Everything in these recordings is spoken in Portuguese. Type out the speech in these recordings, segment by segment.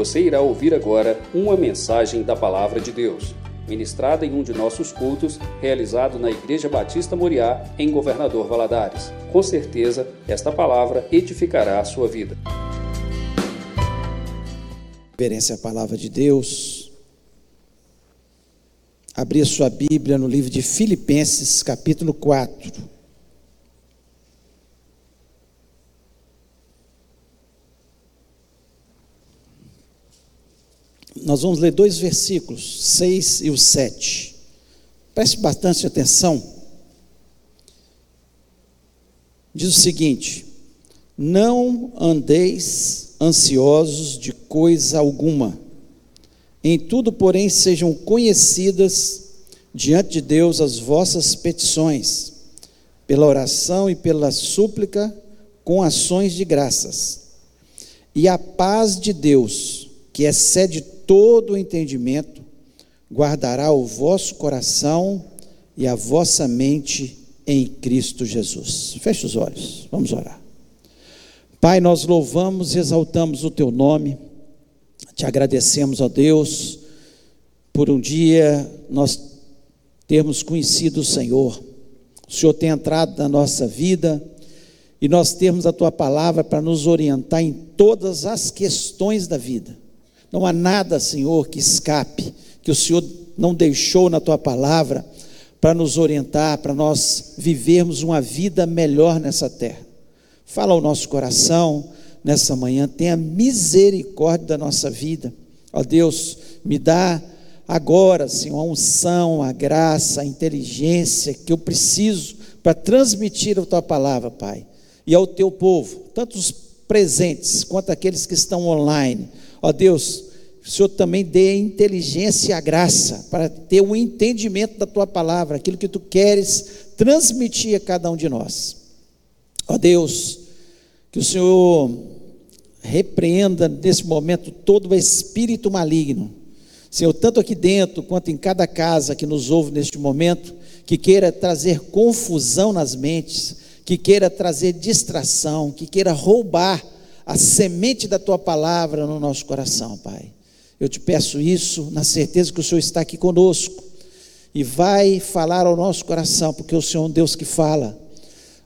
Você irá ouvir agora uma mensagem da Palavra de Deus, ministrada em um de nossos cultos, realizado na Igreja Batista Moriá, em Governador Valadares. Com certeza, esta palavra edificará a sua vida. Reverência à Palavra de Deus. Abrir sua Bíblia no livro de Filipenses, capítulo 4. Nós vamos ler dois versículos, 6 e o 7. Preste bastante atenção. Diz o seguinte: Não andeis ansiosos de coisa alguma, em tudo, porém, sejam conhecidas diante de Deus as vossas petições, pela oração e pela súplica, com ações de graças. E a paz de Deus, que excede todo o entendimento, guardará o vosso coração e a vossa mente em Cristo Jesus. Feche os olhos, vamos orar. Pai, nós louvamos e exaltamos o teu nome, te agradecemos, ó Deus, por um dia nós termos conhecido o Senhor, o Senhor tem entrado na nossa vida e nós termos a tua palavra para nos orientar em todas as questões da vida. Não há nada, Senhor, que escape, que o Senhor não deixou na tua palavra para nos orientar, para nós vivermos uma vida melhor nessa terra. Fala ao nosso coração nessa manhã, tenha misericórdia da nossa vida. Ó Deus, me dá agora, Senhor, a unção, a graça, a inteligência que eu preciso para transmitir a tua palavra, Pai, e ao teu povo, tanto os presentes quanto aqueles que estão online Ó Deus, o Senhor também dê inteligência e a graça para ter um entendimento da tua palavra, aquilo que tu queres transmitir a cada um de nós. Ó Deus, que o Senhor repreenda nesse momento todo o espírito maligno. Senhor, tanto aqui dentro quanto em cada casa que nos ouve neste momento, que queira trazer confusão nas mentes, que queira trazer distração, que queira roubar a semente da tua palavra no nosso coração, Pai. Eu te peço isso na certeza que o Senhor está aqui conosco e vai falar ao nosso coração, porque o Senhor é um Deus que fala.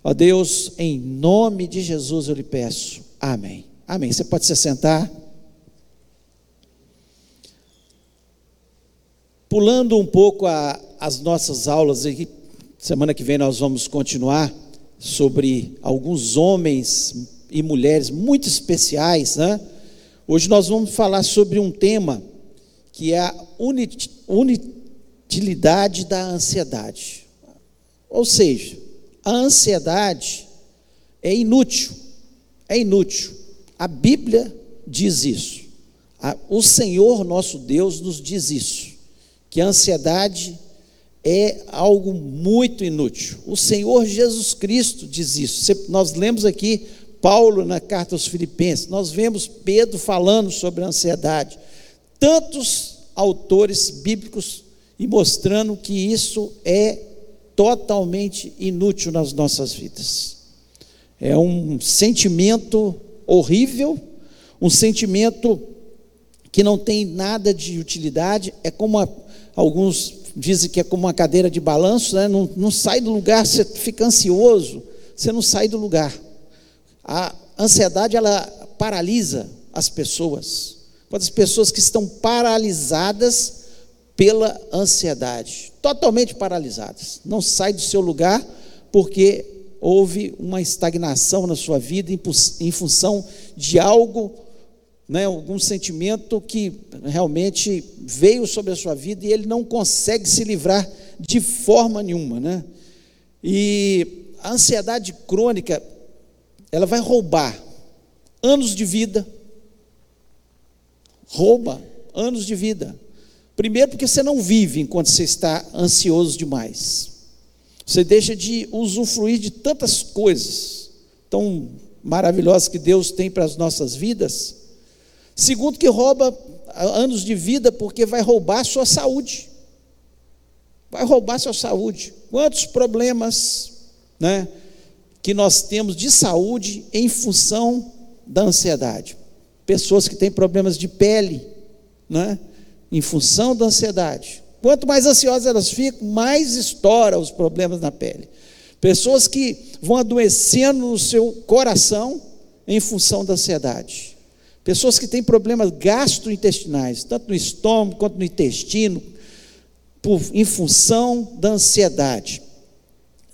Ó Deus, em nome de Jesus eu lhe peço. Amém. Amém. Você pode se sentar. Pulando um pouco a, as nossas aulas aqui, semana que vem nós vamos continuar sobre alguns homens e mulheres muito especiais, né? Hoje nós vamos falar sobre um tema que é a utilidade da ansiedade. Ou seja, a ansiedade é inútil, é inútil. A Bíblia diz isso. O Senhor nosso Deus nos diz isso, que a ansiedade é algo muito inútil. O Senhor Jesus Cristo diz isso. Nós lemos aqui Paulo na carta aos Filipenses, nós vemos Pedro falando sobre a ansiedade. Tantos autores bíblicos e mostrando que isso é totalmente inútil nas nossas vidas. É um sentimento horrível, um sentimento que não tem nada de utilidade, é como a, alguns dizem que é como uma cadeira de balanço, né? não, não sai do lugar, você fica ansioso, você não sai do lugar. A ansiedade ela paralisa as pessoas. Quantas pessoas que estão paralisadas pela ansiedade, totalmente paralisadas, não sai do seu lugar porque houve uma estagnação na sua vida em função de algo, né, algum sentimento que realmente veio sobre a sua vida e ele não consegue se livrar de forma nenhuma, né? E a ansiedade crônica ela vai roubar anos de vida. Rouba anos de vida. Primeiro, porque você não vive enquanto você está ansioso demais. Você deixa de usufruir de tantas coisas tão maravilhosas que Deus tem para as nossas vidas. Segundo, que rouba anos de vida porque vai roubar a sua saúde. Vai roubar a sua saúde. Quantos problemas, né? Que nós temos de saúde em função da ansiedade. pessoas que têm problemas de pele, né? em função da ansiedade. Quanto mais ansiosas elas ficam, mais estoura os problemas na pele. Pessoas que vão adoecendo no seu coração em função da ansiedade. Pessoas que têm problemas gastrointestinais, tanto no estômago quanto no intestino, por, em função da ansiedade.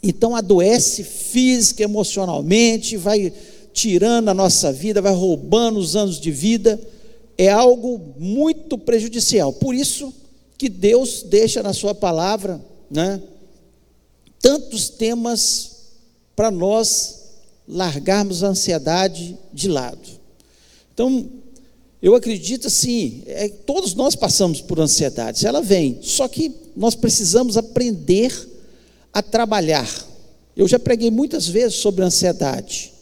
Então adoece física, emocionalmente, vai tirando a nossa vida, vai roubando os anos de vida, é algo muito prejudicial. Por isso que Deus deixa na sua palavra, né, tantos temas para nós largarmos a ansiedade de lado. Então, eu acredito assim, é, todos nós passamos por ansiedade, ela vem, só que nós precisamos aprender a trabalhar. Eu já preguei muitas vezes sobre ansiedade,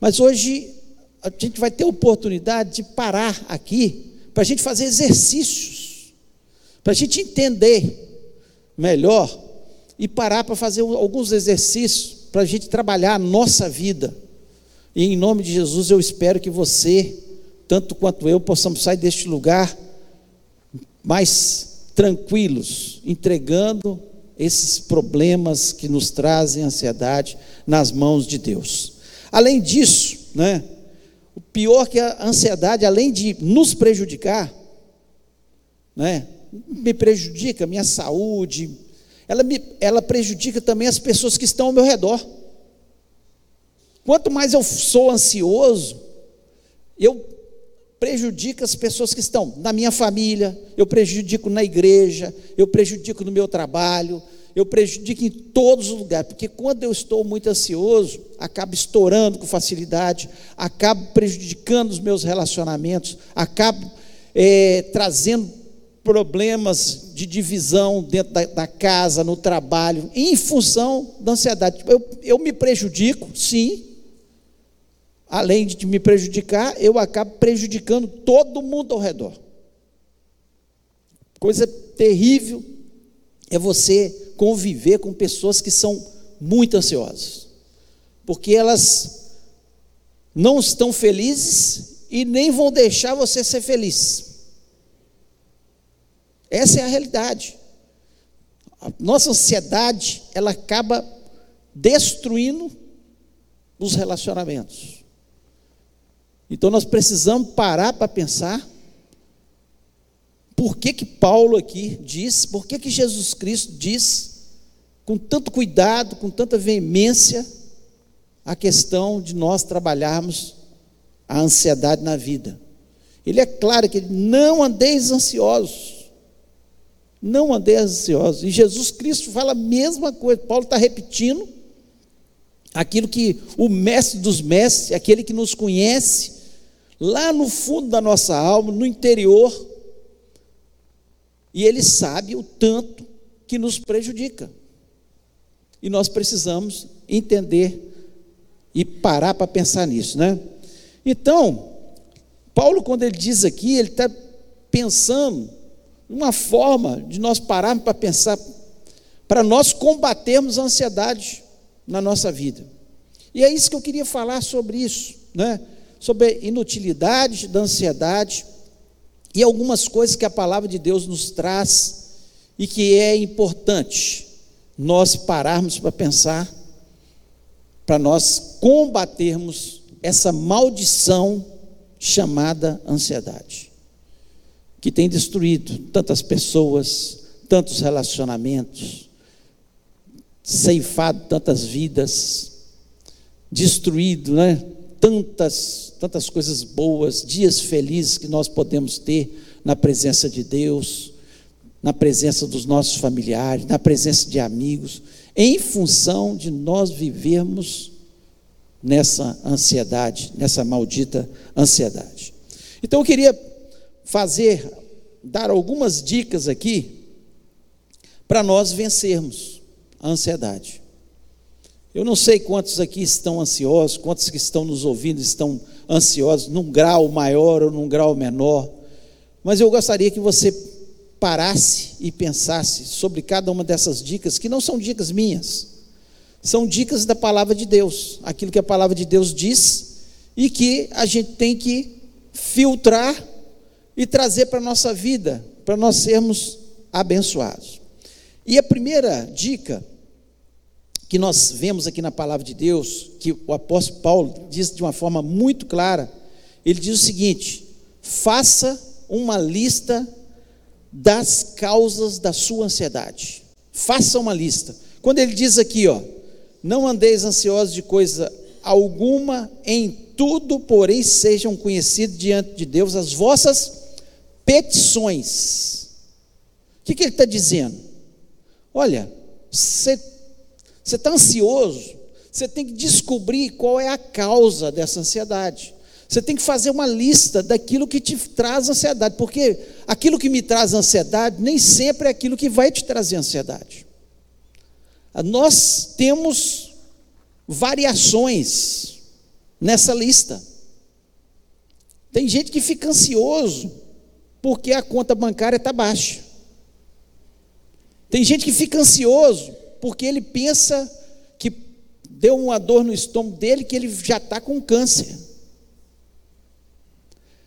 mas hoje a gente vai ter oportunidade de parar aqui para a gente fazer exercícios, para a gente entender melhor e parar para fazer alguns exercícios para a gente trabalhar a nossa vida. E em nome de Jesus eu espero que você, tanto quanto eu, possamos sair deste lugar mais tranquilos, entregando esses problemas que nos trazem ansiedade nas mãos de Deus. Além disso, né, o pior que a ansiedade, além de nos prejudicar, né, me prejudica minha saúde, ela, me, ela prejudica também as pessoas que estão ao meu redor. Quanto mais eu sou ansioso, eu prejudico as pessoas que estão na minha família, eu prejudico na igreja, eu prejudico no meu trabalho, eu prejudico em todos os lugares, porque quando eu estou muito ansioso, acabo estourando com facilidade, acabo prejudicando os meus relacionamentos, acabo é, trazendo problemas de divisão dentro da, da, casa, no trabalho, em função da ansiedade. Eu, eu me prejudico, sim. Além de me prejudicar, eu acabo prejudicando todo mundo ao redor. Coisa terrível é você conviver com pessoas que são muito ansiosas, porque elas não estão felizes e nem vão deixar você ser feliz. Essa é a realidade. A nossa ansiedade, ela acaba destruindo os relacionamentos. Então nós precisamos parar para pensar por que que Paulo aqui diz, por que que Jesus Cristo diz com tanto cuidado, com tanta veemência a questão de nós trabalharmos a ansiedade na vida. Ele é claro que não andeis ansiosos. Não andeis ansiosos. E Jesus Cristo fala a mesma coisa. Paulo está repetindo aquilo que o mestre dos mestres, aquele que nos conhece, lá no fundo da nossa alma, no interior, e ele sabe o tanto que nos prejudica. E nós precisamos entender e parar para pensar nisso, né? Então, Paulo, quando ele diz aqui, ele está pensando uma forma de nós pararmos para pensar, para nós combatermos a ansiedade na nossa vida. E é isso que eu queria falar sobre isso, né? Sobre inutilidade da ansiedade e algumas coisas que a palavra de Deus nos traz e que é importante nós pararmos para pensar, para nós combatermos essa maldição chamada ansiedade que tem destruído tantas pessoas, tantos relacionamentos, ceifado tantas vidas, destruído, né? Tantas, tantas coisas boas, dias felizes que nós podemos ter na presença de Deus, na presença dos nossos familiares, na presença de amigos, em função de nós vivermos nessa ansiedade, nessa maldita ansiedade. Então eu queria fazer, dar algumas dicas aqui para nós vencermos a ansiedade. Eu não sei quantos aqui estão ansiosos, quantos que estão nos ouvindo estão ansiosos, num grau maior ou num grau menor, mas eu gostaria que você parasse e pensasse sobre cada uma dessas dicas, que não são dicas minhas, são dicas da palavra de Deus, aquilo que a palavra de Deus diz e que a gente tem que filtrar e trazer para a nossa vida, para nós sermos abençoados. E a primeira dica que nós vemos aqui na palavra de Deus, que o apóstolo Paulo diz de uma forma muito clara, ele diz o seguinte: faça uma lista das causas da sua ansiedade. Faça uma lista. Quando ele diz aqui, ó, não andeis ansiosos de coisa alguma, em tudo, porém, sejam conhecidos diante de Deus as vossas petições. O que, que ele está dizendo? Olha, você está ansioso, você tem que descobrir qual é a causa dessa ansiedade. Você tem que fazer uma lista daquilo que te traz ansiedade, porque aquilo que me traz ansiedade nem sempre é aquilo que vai te trazer ansiedade. Nós temos variações nessa lista. Tem gente que fica ansioso porque a conta bancária está baixa. Tem gente que fica ansioso porque ele pensa que deu uma dor no estômago dele que ele já está com câncer.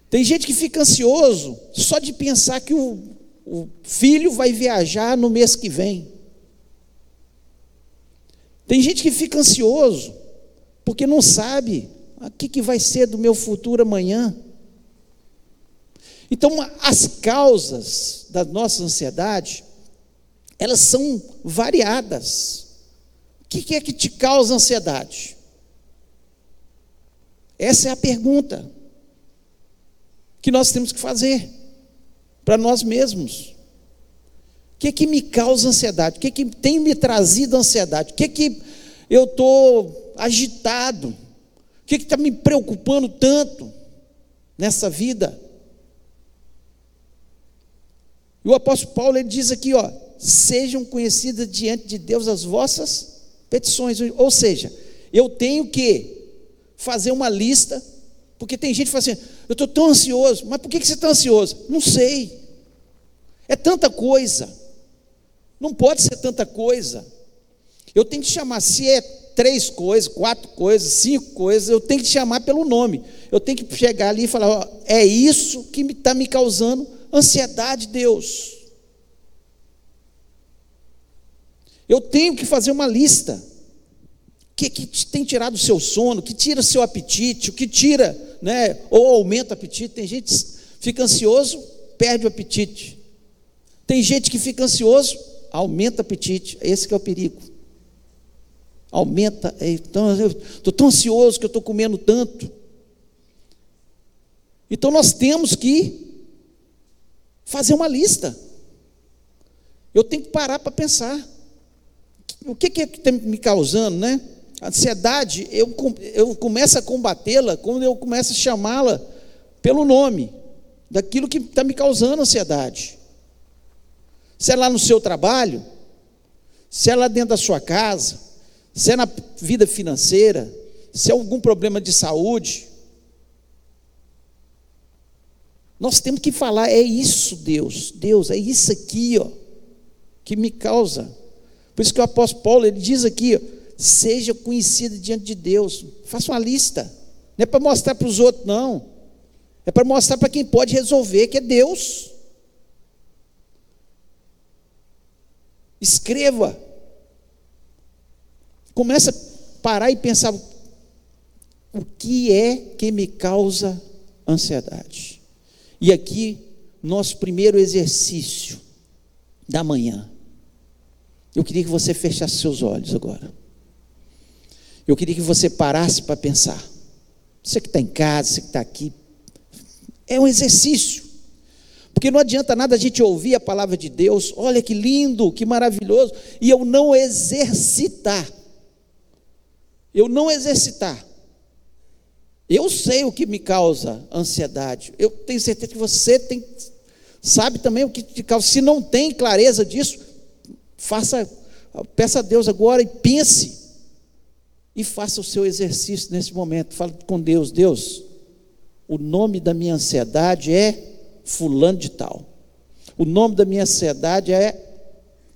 Tem gente que fica ansioso só de pensar que o, o filho vai viajar no mês que vem. Tem gente que fica ansioso porque não sabe o que, que vai ser do meu futuro amanhã. Então, as causas da nossa ansiedade, elas são variadas. O que é que te causa ansiedade? Essa é a pergunta que nós temos que fazer para nós mesmos. O que é que me causa ansiedade? O que é que tem me trazido ansiedade? O que é que eu estou agitado? O que é está me preocupando tanto nessa vida? E o apóstolo Paulo ele diz aqui, ó, sejam conhecidas diante de Deus as vossas petições. Ou seja, eu tenho que fazer uma lista, porque tem gente que fala assim, eu estou tão ansioso, mas por que você está ansioso? Não sei. É tanta coisa. Não pode ser tanta coisa. Eu tenho que chamar, se é três coisas, quatro coisas, cinco coisas, eu tenho que chamar pelo nome. Eu tenho que chegar ali e falar: ó, é isso que está me causando ansiedade, Deus. Eu tenho que fazer uma lista. O que, que tem tirado o seu sono, que tira o seu apetite, o que tira, né, ou aumenta o apetite. Tem gente que fica ansioso, perde o apetite. Tem gente que fica ansioso, aumenta o apetite. Esse é o perigo. Aumenta. Então, eu estou tão ansioso que eu estou comendo tanto. Então nós temos que fazer uma lista. Eu tenho que parar para pensar. O que, que é que está me causando, né? A ansiedade, eu, eu começo a combatê-la quando eu começo a chamá-la pelo nome, daquilo que está me causando ansiedade. Se é lá no seu trabalho, se é lá dentro da sua casa, se é na vida financeira, se é algum problema de saúde, Nós temos que falar, é isso, Deus, Deus, é isso aqui, ó, que me causa. Por isso que o apóstolo Paulo, ele diz aqui, seja conhecido diante de Deus. Faça uma lista. Não é para mostrar para os outros, não. É para mostrar para quem pode resolver, que é Deus. Escreva. Começa a parar e pensar o que é que me causa ansiedade. E aqui, nosso primeiro exercício da manhã. Eu queria que você fechasse seus olhos agora. Eu queria que você parasse para pensar. Você que está em casa, você que está aqui. É um exercício. Porque não adianta nada a gente ouvir a palavra de Deus, olha que lindo, que maravilhoso, e eu não exercitar. Eu não exercitar. Eu sei o que me causa ansiedade. Eu tenho certeza que você tem, sabe também o que te causa. Se não tem clareza disso, faça, peça a Deus agora e pense. E faça o seu exercício nesse momento. Fale com Deus, Deus, o nome da minha ansiedade é fulano de tal. O nome da minha ansiedade é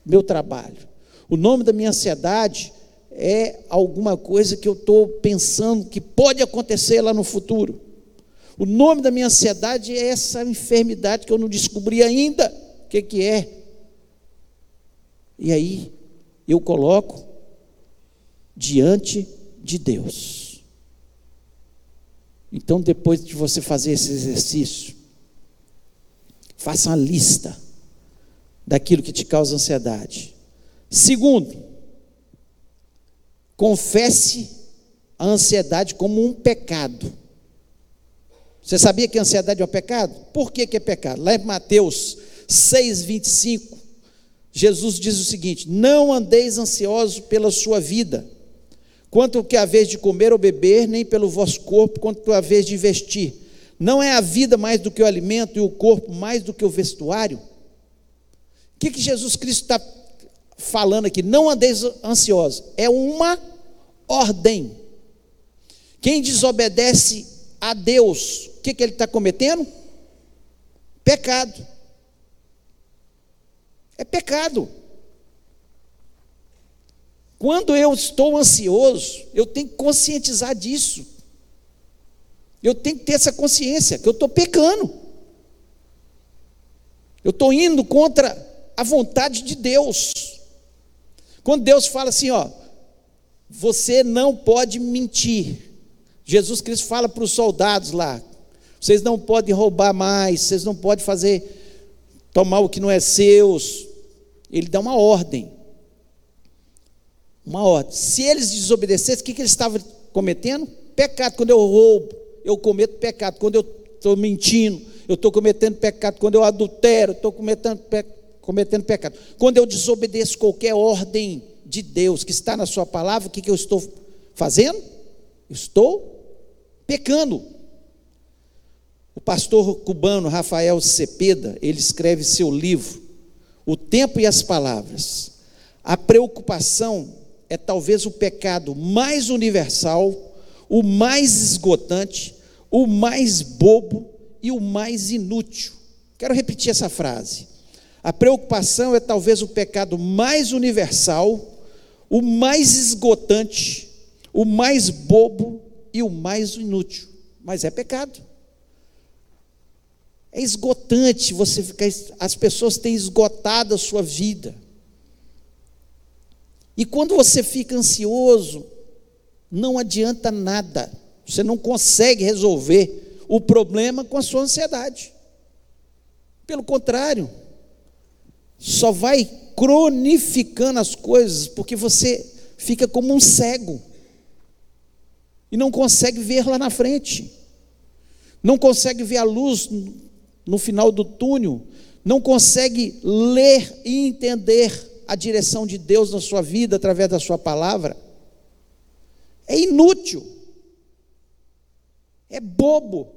meu trabalho. O nome da minha ansiedade é alguma coisa que eu estou pensando que pode acontecer lá no futuro. O nome da minha ansiedade é essa enfermidade que eu não descobri ainda o que, que é. E aí eu coloco diante de Deus. Então, depois de você fazer esse exercício, faça uma lista daquilo que te causa ansiedade. Segundo, confesse a ansiedade como um pecado. Você sabia que a ansiedade é um pecado? Por que, que é pecado? Lá em Mateus 6, 25, Jesus diz o seguinte: Não andeis ansiosos pela sua vida, quanto que a vez de comer ou beber, nem pelo vosso corpo, quanto a vez de vestir. Não é a vida mais do que o alimento e o corpo mais do que o vestuário? O que, que Jesus Cristo está falando aqui? Não andeis ansiosos. É uma ordem. Quem desobedece a Deus, o que, que ele está cometendo? Pecado. Pecado. Quando eu estou ansioso, eu tenho que conscientizar disso. Eu tenho que ter essa consciência que eu estou pecando. Eu estou indo contra a vontade de Deus. Quando Deus fala assim, ó, você não pode mentir. Jesus Cristo fala para os soldados lá: vocês não podem roubar mais, vocês não podem fazer, tomar o que não é seus. Ele dá uma ordem. Uma ordem. Se eles desobedecessem, o que, que eles estavam cometendo? Pecado. Quando eu roubo, eu cometo pecado. Quando eu estou mentindo, eu estou cometendo pecado. Quando eu adultero, estou cometendo, pe cometendo pecado. Quando eu desobedeço qualquer ordem de Deus que está na Sua palavra, o que, que eu estou fazendo? Estou pecando. O pastor cubano Rafael Cepeda, ele escreve seu livro, O Tempo e as Palavras. A preocupação é talvez o pecado mais universal, o mais esgotante, o mais bobo e o mais inútil. Quero repetir essa frase. A preocupação é talvez o pecado mais universal, o mais esgotante, o mais bobo e o mais inútil, mas é pecado. É esgotante você ficar. As pessoas têm esgotado a sua vida. E quando você fica ansioso, não adianta nada. Você não consegue resolver o problema com a sua ansiedade. Pelo contrário, só vai cronificando as coisas, porque você fica como um cego e não consegue ver lá na frente, não consegue ver a luz no final do túnel, não consegue ler e entender a direção de Deus na sua vida através da sua palavra, é inútil, é bobo,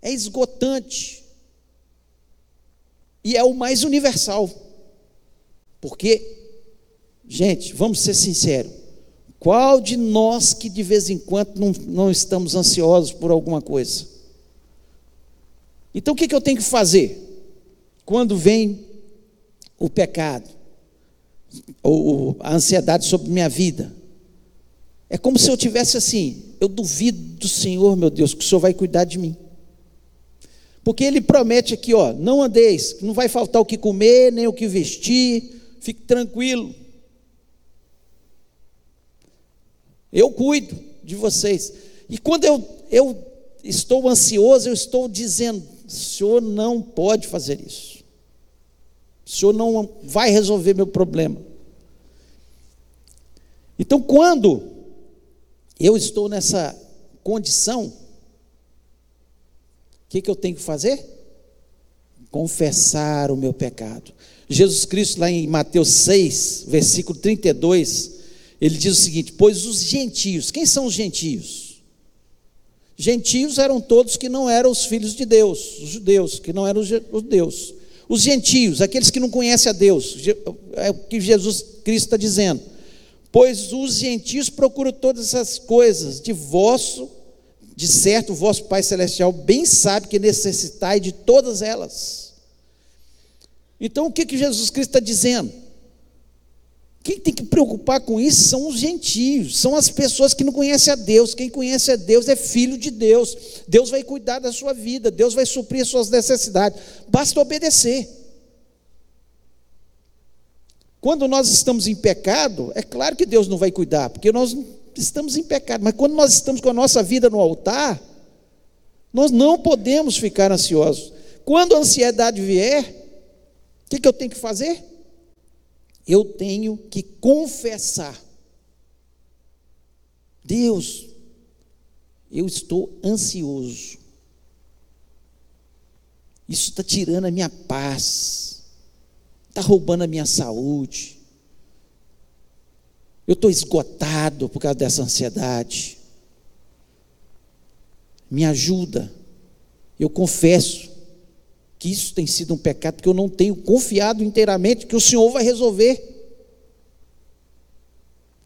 é esgotante, e é o mais universal, porque, gente, vamos ser sinceros, qual de nós que de vez em quando não, não estamos ansiosos por alguma coisa? Então o que, que eu tenho que fazer? Quando vem o pecado, ou a ansiedade sobre minha vida, é como se eu tivesse assim: eu duvido do Senhor, meu Deus, que o Senhor vai cuidar de mim. Porque Ele promete aqui, ó, não andeis, não vai faltar o que comer, nem o que vestir, fique tranquilo. Eu cuido de vocês. E quando eu, eu estou ansioso, eu estou dizendo: o Senhor não pode fazer isso. O Senhor não vai resolver meu problema. Então, quando eu estou nessa condição, o que, que eu tenho que fazer? Confessar o meu pecado. Jesus Cristo, lá em Mateus 6, versículo 32, ele diz o seguinte: Pois os gentios, quem são os gentios? Gentios eram todos que não eram os filhos de Deus, os judeus, que não eram os judeus. Os gentios, aqueles que não conhecem a Deus, é o que Jesus Cristo está dizendo. Pois os gentios procuram todas essas coisas, de vosso, de certo, o vosso Pai Celestial bem sabe que necessitai de todas elas. Então o que, que Jesus Cristo está dizendo? Quem tem que preocupar com isso são os gentios, são as pessoas que não conhecem a Deus. Quem conhece a Deus é filho de Deus. Deus vai cuidar da sua vida, Deus vai suprir as suas necessidades. Basta obedecer. Quando nós estamos em pecado, é claro que Deus não vai cuidar, porque nós estamos em pecado, mas quando nós estamos com a nossa vida no altar, nós não podemos ficar ansiosos. Quando a ansiedade vier, o que, que eu tenho que fazer? Eu tenho que confessar. Deus, eu estou ansioso. Isso está tirando a minha paz, está roubando a minha saúde. Eu estou esgotado por causa dessa ansiedade. Me ajuda. Eu confesso que isso tem sido um pecado, porque eu não tenho confiado inteiramente que o Senhor vai resolver,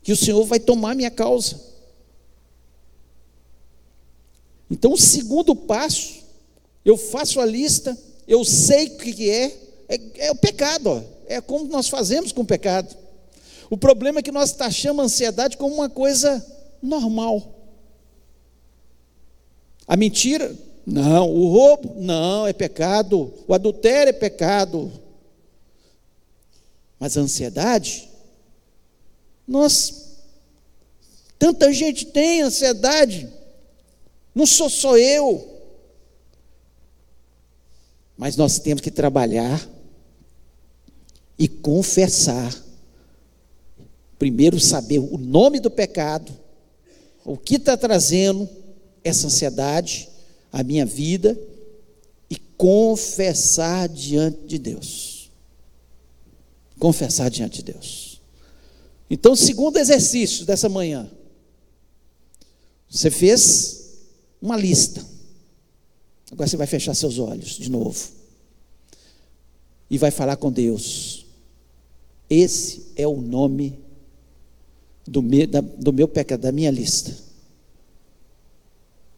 que o Senhor vai tomar minha causa. Então, o segundo passo, eu faço a lista, eu sei o que é, é, é o pecado, ó, é como nós fazemos com o pecado. O problema é que nós taxamos a ansiedade como uma coisa normal. A mentira não, o roubo, não, é pecado. O adultério é pecado. Mas a ansiedade, nós, tanta gente tem ansiedade, não sou só eu. Mas nós temos que trabalhar e confessar. Primeiro, saber o nome do pecado, o que está trazendo essa ansiedade a minha vida e confessar diante de Deus. Confessar diante de Deus. Então, segundo exercício dessa manhã, você fez uma lista. Agora você vai fechar seus olhos de novo. E vai falar com Deus. Esse é o nome do meu, da, do meu pecado, da minha lista.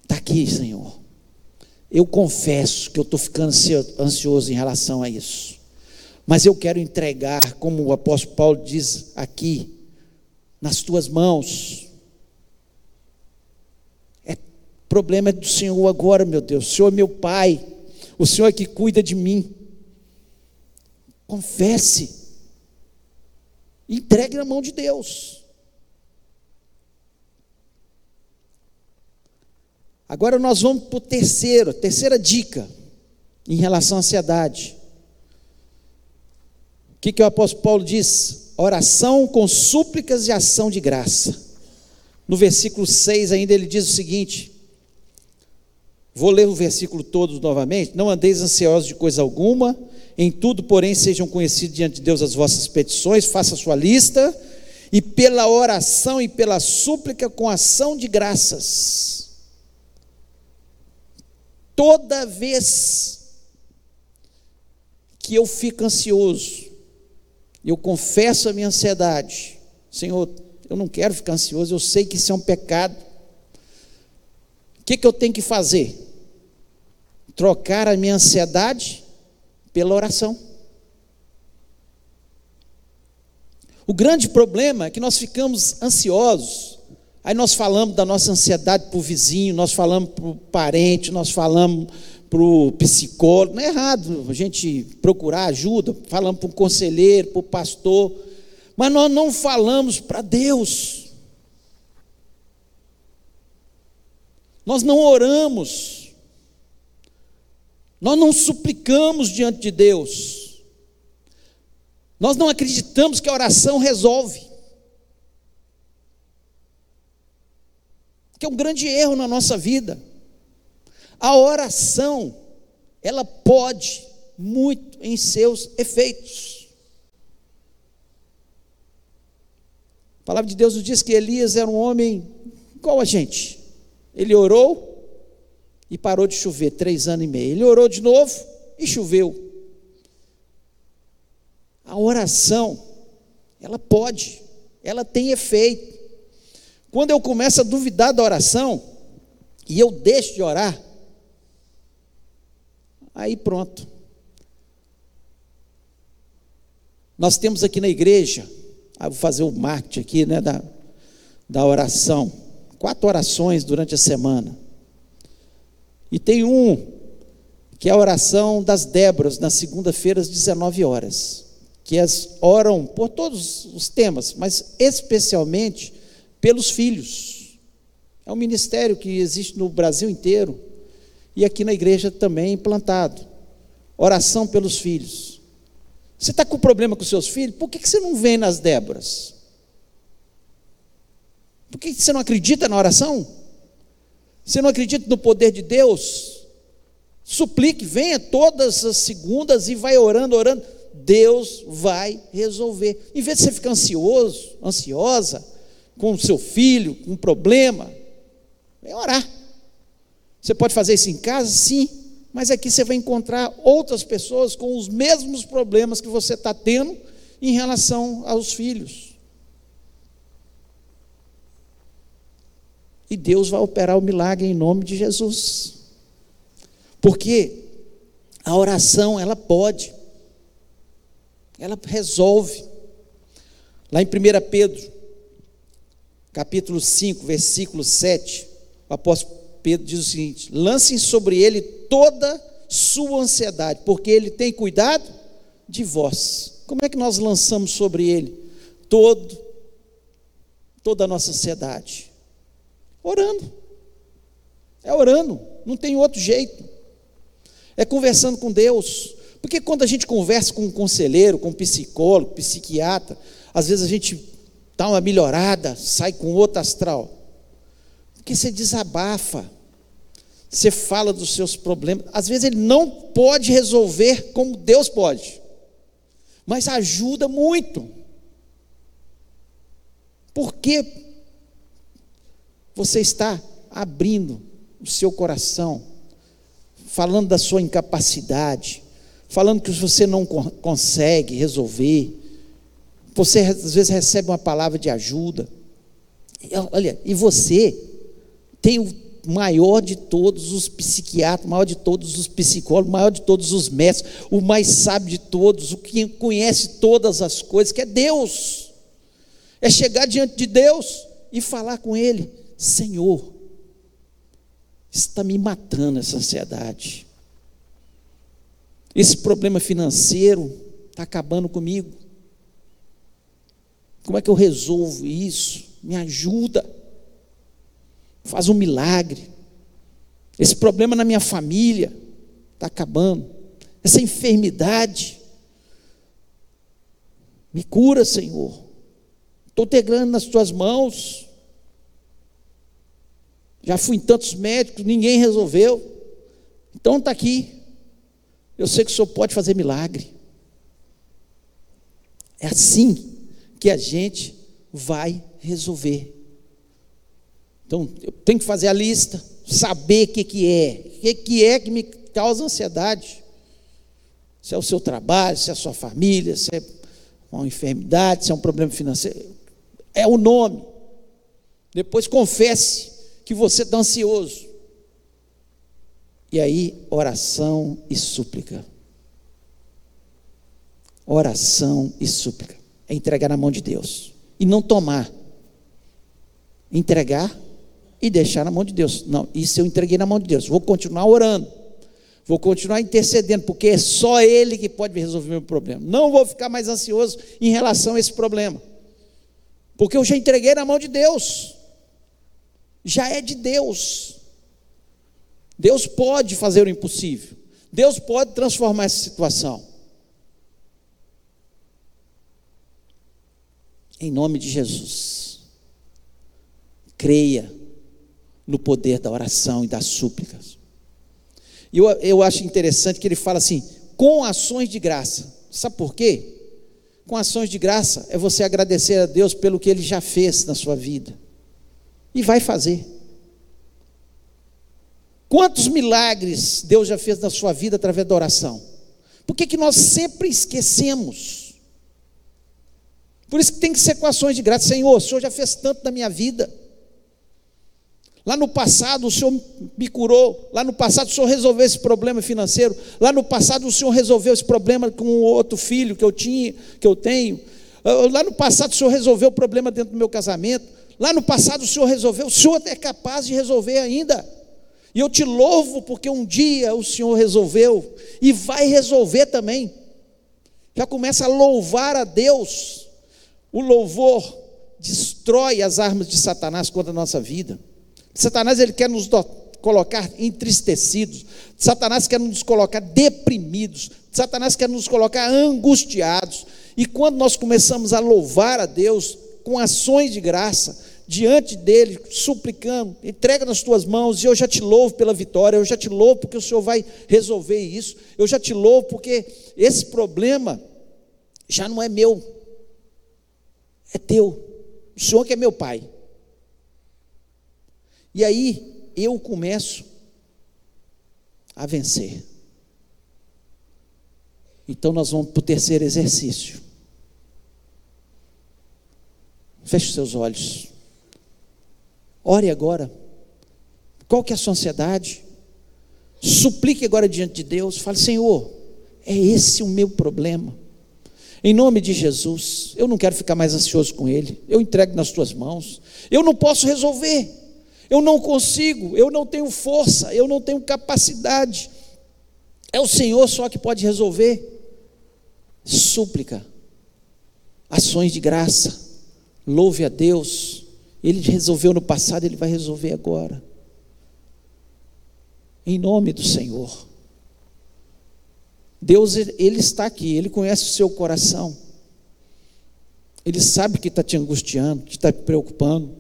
Está aqui, Senhor. Eu confesso que eu estou ficando ansioso em relação a isso. Mas eu quero entregar, como o apóstolo Paulo diz aqui, nas tuas mãos. É problema do Senhor agora, meu Deus. O Senhor é meu Pai. O Senhor é que cuida de mim. Confesse. Entregue na mão de Deus. Agora nós vamos para o terceiro, terceira dica em relação à ansiedade. O que, que o apóstolo Paulo diz? Oração com súplicas e ação de graça. No versículo 6 ainda ele diz o seguinte: Vou ler o versículo todo novamente. Não andeis ansiosos de coisa alguma, em tudo, porém, sejam conhecidos diante de Deus as vossas petições, faça a sua lista, e pela oração e pela súplica com ação de graças Toda vez que eu fico ansioso, eu confesso a minha ansiedade, Senhor, eu não quero ficar ansioso, eu sei que isso é um pecado. O que, que eu tenho que fazer? Trocar a minha ansiedade pela oração. O grande problema é que nós ficamos ansiosos Aí nós falamos da nossa ansiedade para o vizinho, nós falamos para o parente, nós falamos para o psicólogo. Não é errado a gente procurar ajuda, falamos para o conselheiro, para o pastor, mas nós não falamos para Deus. Nós não oramos, nós não suplicamos diante de Deus, nós não acreditamos que a oração resolve. Que é um grande erro na nossa vida. A oração, ela pode muito em seus efeitos. A palavra de Deus nos diz que Elias era um homem igual a gente. Ele orou e parou de chover três anos e meio. Ele orou de novo e choveu. A oração, ela pode, ela tem efeito. Quando eu começo a duvidar da oração, e eu deixo de orar, aí pronto. Nós temos aqui na igreja Ah, vou fazer o marketing aqui, né, da, da oração. Quatro orações durante a semana. E tem um, que é a oração das Débora, nas segunda-feira, às 19 horas. Que as oram por todos os temas, mas especialmente pelos filhos. É um ministério que existe no Brasil inteiro e aqui na igreja também implantado. Oração pelos filhos. Você está com problema com seus filhos? Por que você não vem nas Déboras? Por que você não acredita na oração? Você não acredita no poder de Deus? Suplique, venha todas as segundas e vai orando, orando. Deus vai resolver. Em vez de você ficar ansioso, ansiosa, com o seu filho, com um problema, vem orar. Você pode fazer isso em casa? Sim. Mas aqui você vai encontrar outras pessoas com os mesmos problemas que você está tendo em relação aos filhos. E Deus vai operar o milagre em nome de Jesus. Porque a oração, ela pode, ela resolve. Lá em 1 Pedro, capítulo 5, versículo 7, o apóstolo Pedro diz o seguinte: lancem sobre ele toda sua ansiedade, porque ele tem cuidado de vós. Como é que nós lançamos sobre ele todo, toda a nossa ansiedade? Orando. É orando, não tem outro jeito. É conversando com Deus. Porque quando a gente conversa com um conselheiro, com um psicólogo, psiquiatra, às vezes a gente dá uma melhorada, sai com outro astral. Porque você desabafa, você fala dos seus problemas. Às vezes ele não pode resolver como Deus pode, mas ajuda muito. Porque você está abrindo o seu coração, falando da sua incapacidade, falando que você não consegue resolver. Você às vezes recebe uma palavra de ajuda. Olha, e você tem o maior de todos os psiquiatras, maior de todos os psicólogos, maior de todos os mestres, o mais sábio de todos, o que conhece todas as coisas, que é Deus. É chegar diante de Deus e falar com Ele. Senhor, está me matando essa ansiedade. Esse problema financeiro está acabando comigo. Como é que eu resolvo isso? Me ajuda. Faz um milagre. Esse problema na minha família está acabando. Essa enfermidade. Me cura, Senhor. Estou integrando nas tuas mãos. Já fui em tantos médicos, ninguém resolveu. Então está aqui. Eu sei que o Senhor pode fazer milagre. É assim que a gente vai resolver. Então, eu tenho que fazer a lista, saber o que, que é, o que, que é que me causa ansiedade. Se é o seu trabalho, se é a sua família, se é uma enfermidade, se é um problema financeiro. É o nome. Depois confesse que você está ansioso. E aí, oração e súplica. Oração e súplica. É entregar na mão de Deus. E não tomar. Entregar e deixar na mão de Deus. Não, isso eu entreguei na mão de Deus. Vou continuar orando. Vou continuar intercedendo, porque é só Ele que pode resolver o meu problema. Não vou ficar mais ansioso em relação a esse problema. Porque eu já entreguei na mão de Deus já é de Deus. Deus pode fazer o impossível. Deus pode transformar essa situação. Em nome de Jesus. Creia no poder da oração e das súplicas. E eu, eu acho interessante que ele fala assim: com ações de graça. Sabe por quê? Com ações de graça é você agradecer a Deus pelo que ele já fez na sua vida. E vai fazer. Quantos milagres Deus já fez na sua vida através da oração? Por que, que nós sempre esquecemos? Por isso que tem que ser com ações de graça. Senhor, o Senhor já fez tanto na minha vida. Lá no passado o Senhor me curou. Lá no passado o Senhor resolveu esse problema financeiro. Lá no passado o Senhor resolveu esse problema com outro filho que eu tinha, que eu tenho. Ah, lá no passado o Senhor resolveu o problema dentro do meu casamento. Lá no passado o Senhor resolveu. O Senhor é capaz de resolver ainda. E eu te louvo porque um dia o Senhor resolveu e vai resolver também. Já começa a louvar a Deus. O louvor destrói as armas de Satanás contra a nossa vida. Satanás ele quer nos colocar entristecidos. Satanás quer nos colocar deprimidos. Satanás quer nos colocar angustiados. E quando nós começamos a louvar a Deus com ações de graça, diante dele, suplicando, entrega nas tuas mãos, e eu já te louvo pela vitória, eu já te louvo porque o Senhor vai resolver isso, eu já te louvo porque esse problema já não é meu, é teu, o Senhor que é meu Pai. E aí eu começo a vencer. Então nós vamos para o terceiro exercício. Feche os seus olhos. Ore agora. Qual que é a sua ansiedade? Suplique agora diante de Deus. Fale, Senhor, é esse o meu problema. Em nome de Jesus, eu não quero ficar mais ansioso com ele. Eu entrego nas tuas mãos. Eu não posso resolver. Eu não consigo. Eu não tenho força. Eu não tenho capacidade. É o Senhor só que pode resolver. Súplica, ações de graça. Louve a Deus. Ele resolveu no passado, ele vai resolver agora. Em nome do Senhor. Deus, Ele está aqui, Ele conhece o seu coração. Ele sabe que está te angustiando, que está te preocupando.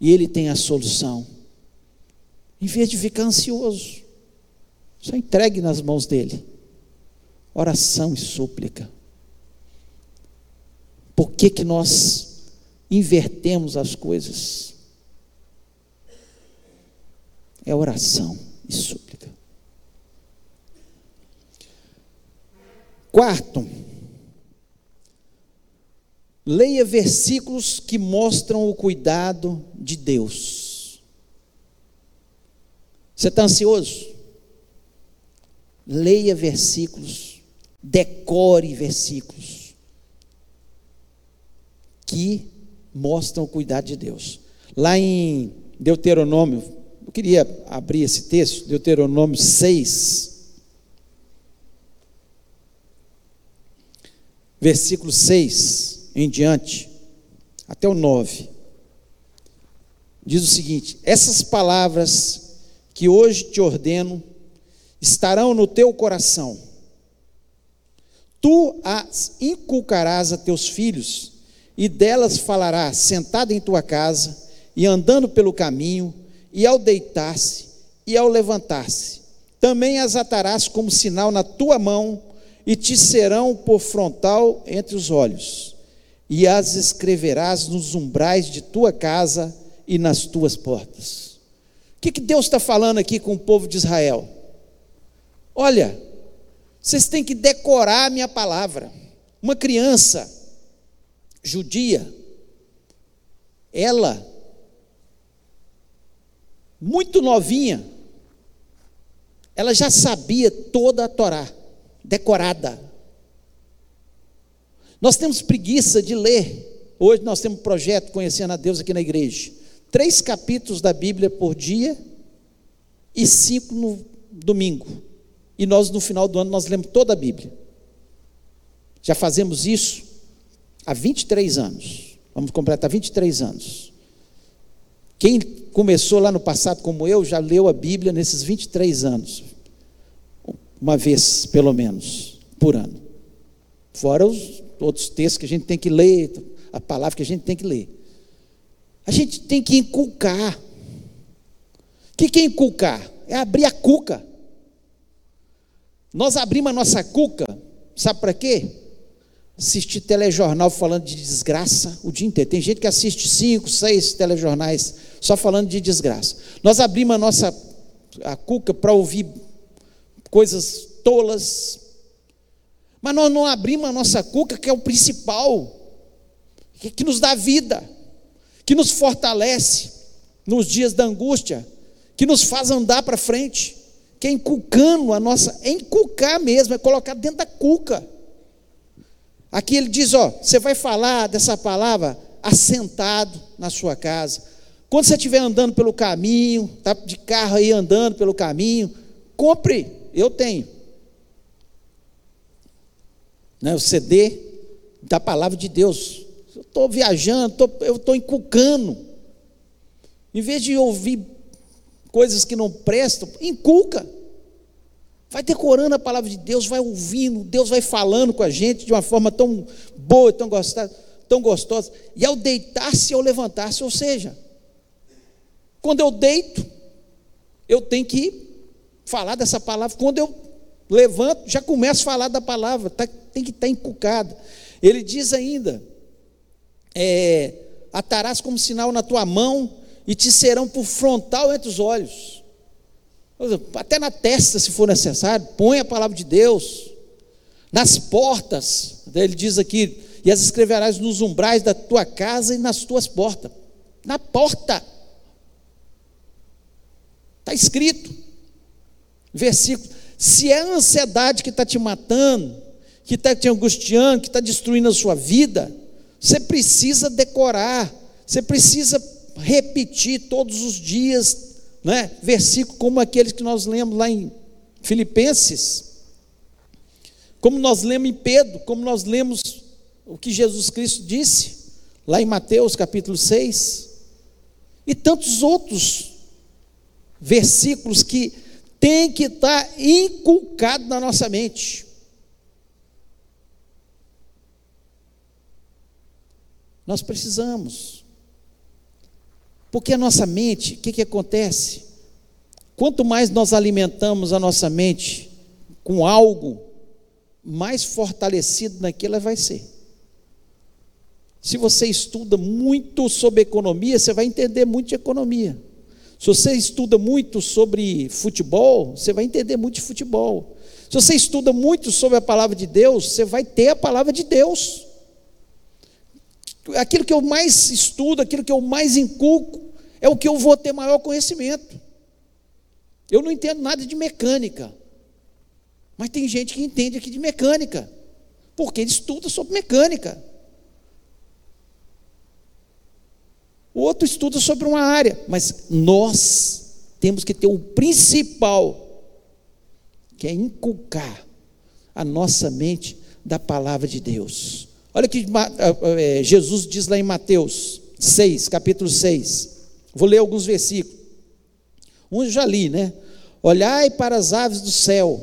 E Ele tem a solução. Em vez de ficar ansioso, só entregue nas mãos dEle. Oração e súplica. Por que, que nós invertemos as coisas? É oração e súplica. Quarto, leia versículos que mostram o cuidado de Deus. Você está ansioso? Leia versículos, decore versículos que mostram o cuidado de Deus. Lá em Deuteronômio, eu queria abrir esse texto, Deuteronômio 6, versículo 6 em diante, até o 9. Diz o seguinte: Essas palavras que hoje te ordeno estarão no teu coração. Tu as inculcarás a teus filhos e delas falará sentado em tua casa, e andando pelo caminho, e ao deitar-se, e ao levantar-se. Também as atarás como sinal na tua mão, e te serão por frontal entre os olhos, e as escreverás nos umbrais de tua casa e nas tuas portas. O que, que Deus está falando aqui com o povo de Israel? Olha, vocês têm que decorar a minha palavra. Uma criança, judia, ela, muito novinha, ela já sabia toda a Torá, decorada. Nós temos preguiça de ler. Hoje nós temos um projeto Conhecendo a Deus aqui na igreja. Três capítulos da Bíblia por dia e cinco no domingo. E nós, no final do ano, nós lemos toda a Bíblia. Já fazemos isso há 23 anos. Vamos completar 23 anos. Quem começou lá no passado como eu, já leu a Bíblia nesses 23 anos. Uma vez, pelo menos, por ano. Fora os outros textos que a gente tem que ler, a palavra que a gente tem que ler. A gente tem que inculcar. O que é inculcar? É abrir a cuca. Nós abrimos a nossa cuca, sabe para quê? assistir telejornal falando de desgraça o dia inteiro. Tem gente que assiste cinco, seis telejornais só falando de desgraça. Nós abrimos a nossa a cuca para ouvir coisas tolas, mas nós não abrimos a nossa cuca, que é o principal, que, nos dá vida, que nos fortalece nos dias da angústia, que nos faz andar para frente, que é inculcando a nossa, é inculcar mesmo, é colocar dentro da cuca Aqui ele diz: ó, você vai falar dessa palavra assentado na sua casa. Quando você estiver andando pelo caminho, tá de carro aí andando pelo caminho, compre, eu tenho. Né, o CD da palavra de Deus. Eu estou viajando, tô, eu estou inculcando. Em vez de ouvir coisas que não prestam, inculca. Vai decorando a palavra de Deus, vai ouvindo, Deus vai falando com a gente de uma forma tão boa, tão gostosa, tão gostosa. E ao deitar-se ou levantar-se, ou seja, quando eu deito, eu tenho que falar dessa palavra. Quando eu levanto, já começo a falar da palavra, tá, tem que estar tá encucado. Ele diz ainda: é, atarás como sinal na tua mão e te serão por frontal entre os olhos. Até na testa, se for necessário, põe a palavra de Deus, nas portas, ele diz aqui, e as escreverás nos umbrais da tua casa e nas tuas portas, na porta, está escrito, versículo, se é a ansiedade que está te matando, que está te angustiando, que está destruindo a sua vida, você precisa decorar, você precisa repetir todos os dias né, versículo como aqueles que nós lemos lá em Filipenses, como nós lemos em Pedro, como nós lemos o que Jesus Cristo disse, lá em Mateus capítulo 6, e tantos outros versículos que tem que estar inculcado na nossa mente. Nós precisamos porque a nossa mente, o que, que acontece? Quanto mais nós alimentamos a nossa mente com algo, mais fortalecido naquilo ela vai ser. Se você estuda muito sobre economia, você vai entender muito de economia. Se você estuda muito sobre futebol, você vai entender muito de futebol. Se você estuda muito sobre a palavra de Deus, você vai ter a palavra de Deus aquilo que eu mais estudo, aquilo que eu mais inculco, é o que eu vou ter maior conhecimento. Eu não entendo nada de mecânica, mas tem gente que entende aqui de mecânica, porque ele estuda sobre mecânica. Outro estuda sobre uma área, mas nós temos que ter o principal, que é inculcar a nossa mente da palavra de Deus. Olha o que é, Jesus diz lá em Mateus 6, capítulo 6. Vou ler alguns versículos. Um eu já li, né? Olhai para as aves do céu,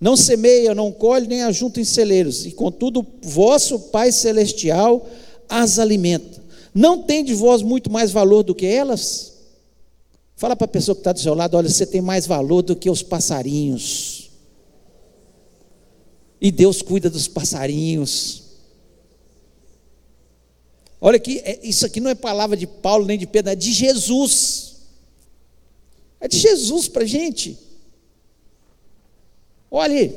não semeia, não colhe, nem ajunta em celeiros, e contudo, vosso Pai Celestial as alimenta. Não tem de vós muito mais valor do que elas? Fala para a pessoa que está do seu lado: olha, você tem mais valor do que os passarinhos. E Deus cuida dos passarinhos. Olha aqui, é, isso aqui não é palavra de Paulo nem de Pedro, é de Jesus. É de Jesus para a gente. Olha,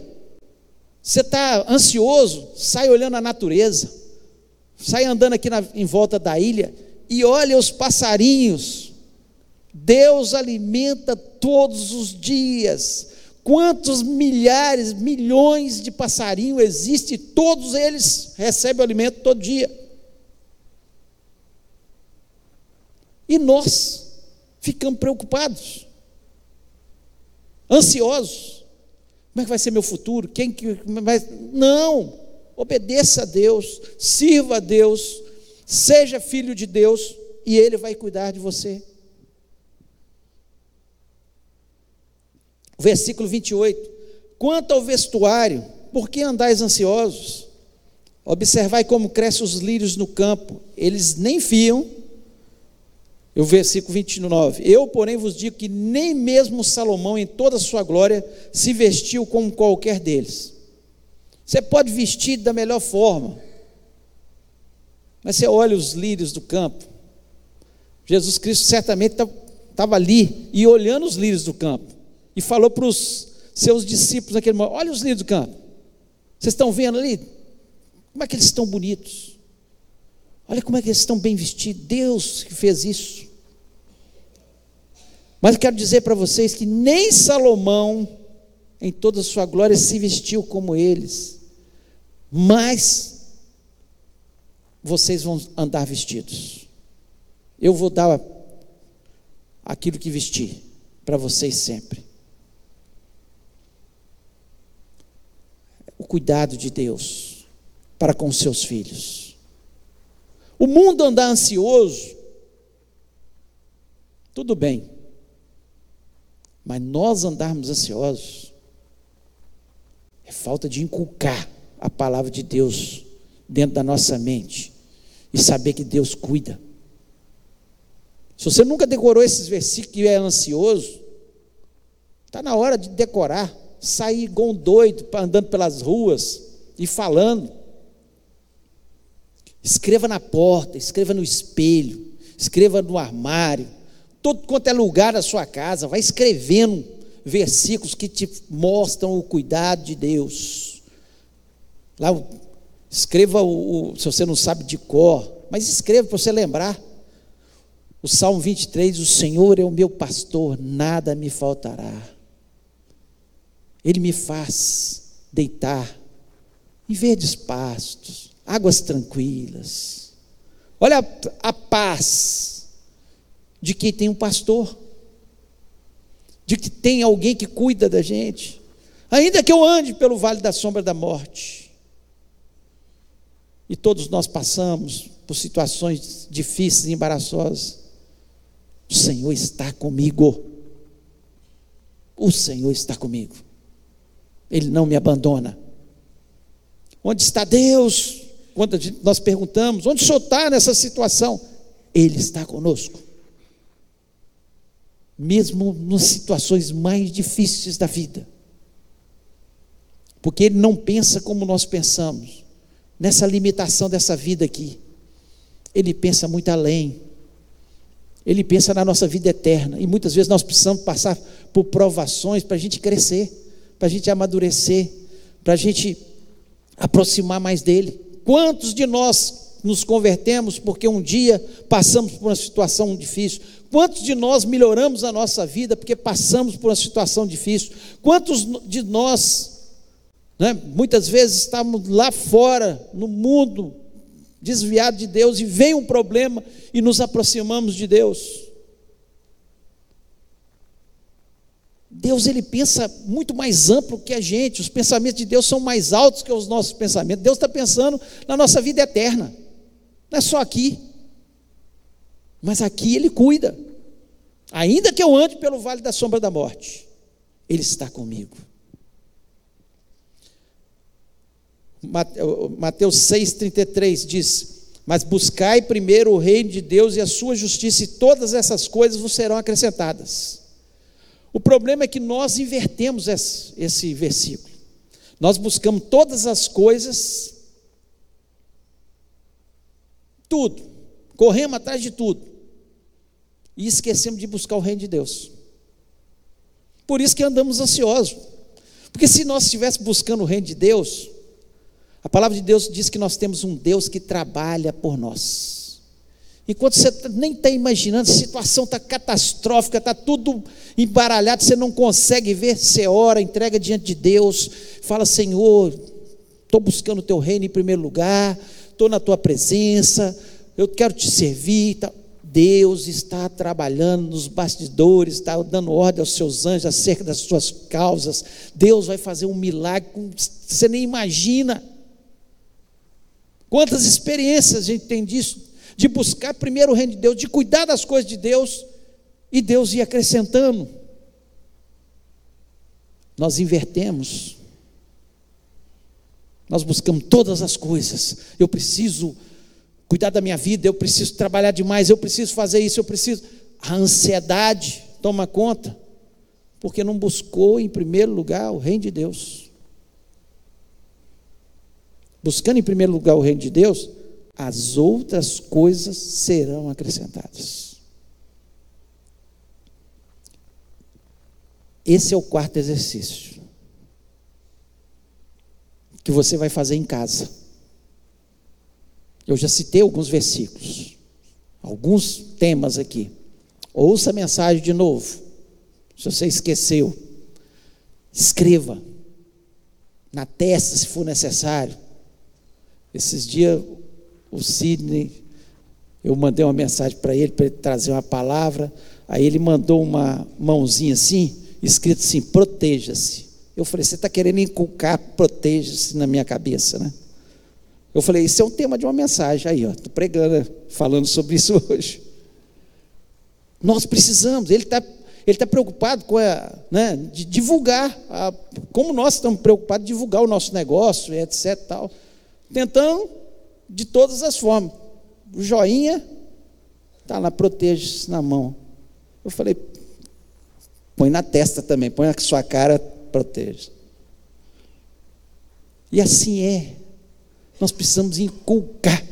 você está ansioso, sai olhando a natureza, sai andando aqui na, em volta da ilha e olha os passarinhos. Deus alimenta todos os dias. Quantos milhares, milhões de passarinhos existem? Todos eles recebem alimento todo dia. E nós ficamos preocupados, ansiosos. Como é que vai ser meu futuro? Quem que vai. Não! Obedeça a Deus, sirva a Deus, seja filho de Deus e Ele vai cuidar de você. Versículo 28. Quanto ao vestuário, por que andais ansiosos? Observai como crescem os lírios no campo, eles nem fiam, o versículo 29. Eu, porém, vos digo que nem mesmo Salomão, em toda a sua glória, se vestiu como qualquer deles. Você pode vestir da melhor forma, mas você olha os lírios do campo. Jesus Cristo certamente estava ali e olhando os lírios do campo e falou para os seus discípulos naquele momento: Olha os lírios do campo, vocês estão vendo ali? Como é que eles estão bonitos? Olha como é que eles estão bem vestidos. Deus que fez isso. Mas quero dizer para vocês que nem Salomão, em toda a sua glória, se vestiu como eles. mais vocês vão andar vestidos. Eu vou dar aquilo que vesti para vocês sempre. O cuidado de Deus para com seus filhos. O mundo andar ansioso, tudo bem, mas nós andarmos ansiosos é falta de inculcar a palavra de Deus dentro da nossa mente e saber que Deus cuida. Se você nunca decorou esses versículos e é ansioso, está na hora de decorar, sair igual um doido, andando pelas ruas e falando. Escreva na porta, escreva no espelho, escreva no armário, todo quanto é lugar da sua casa, vai escrevendo versículos que te mostram o cuidado de Deus. Lá, escreva o, o se você não sabe de cor, mas escreva para você lembrar. O Salmo 23, o Senhor é o meu pastor, nada me faltará. Ele me faz deitar em verdes pastos, águas tranquilas. Olha a, a paz de quem tem um pastor, de que tem alguém que cuida da gente. Ainda que eu ande pelo vale da sombra da morte, e todos nós passamos por situações difíceis e embaraçosas, o Senhor está comigo. O Senhor está comigo. Ele não me abandona. Onde está Deus? Quando nós perguntamos, onde o Senhor está nessa situação? Ele está conosco. Mesmo nas situações mais difíceis da vida. Porque Ele não pensa como nós pensamos, nessa limitação dessa vida aqui. Ele pensa muito além. Ele pensa na nossa vida eterna. E muitas vezes nós precisamos passar por provações para a gente crescer, para a gente amadurecer, para a gente aproximar mais dele. Quantos de nós nos convertemos porque um dia passamos por uma situação difícil? Quantos de nós melhoramos a nossa vida porque passamos por uma situação difícil? Quantos de nós, né, muitas vezes, estamos lá fora, no mundo, desviado de Deus e vem um problema e nos aproximamos de Deus. Deus ele pensa muito mais amplo que a gente, os pensamentos de Deus são mais altos que os nossos pensamentos. Deus está pensando na nossa vida eterna, não é só aqui, mas aqui Ele cuida, ainda que eu ande pelo vale da sombra da morte, Ele está comigo. Mateus 6,33 diz: Mas buscai primeiro o reino de Deus e a sua justiça, e todas essas coisas vos serão acrescentadas. O problema é que nós invertemos esse, esse versículo. Nós buscamos todas as coisas, tudo, corremos atrás de tudo, e esquecemos de buscar o reino de Deus. Por isso que andamos ansiosos. Porque se nós estivéssemos buscando o reino de Deus, a palavra de Deus diz que nós temos um Deus que trabalha por nós. Enquanto você nem está imaginando, a situação está catastrófica, está tudo embaralhado, você não consegue ver, você ora, entrega diante de Deus, fala: Senhor, estou buscando o teu reino em primeiro lugar, estou na tua presença, eu quero te servir. Deus está trabalhando nos bastidores, está dando ordem aos seus anjos acerca das suas causas. Deus vai fazer um milagre, você nem imagina. Quantas experiências a gente tem disso, de buscar primeiro o reino de Deus, de cuidar das coisas de Deus, e Deus ia acrescentando. Nós invertemos. Nós buscamos todas as coisas. Eu preciso cuidar da minha vida, eu preciso trabalhar demais, eu preciso fazer isso, eu preciso. A ansiedade toma conta, porque não buscou em primeiro lugar o reino de Deus buscando em primeiro lugar o reino de Deus, as outras coisas serão acrescentadas. Esse é o quarto exercício que você vai fazer em casa. Eu já citei alguns versículos, alguns temas aqui. Ouça a mensagem de novo. Se você esqueceu, escreva na testa se for necessário Esses dias, o Sidney, eu mandei uma mensagem para ele, para ele trazer uma palavra. Aí ele mandou uma mãozinha assim, escrito assim: proteja-se. Eu falei: você está querendo inculcar proteja-se na minha cabeça, né? Eu falei: isso é um tema de uma mensagem. Aí, ó, estou pregando, falando sobre isso hoje. Nós precisamos, ele está ele está preocupado com a, né, de divulgar, a, como nós estamos preocupados de divulgar o nosso negócio, etc. Tal, tentando de todas as formas. O joinha está lá, proteja-se na mão. Eu falei, põe na testa também, põe na sua cara, proteja. E assim é. Nós precisamos inculcar.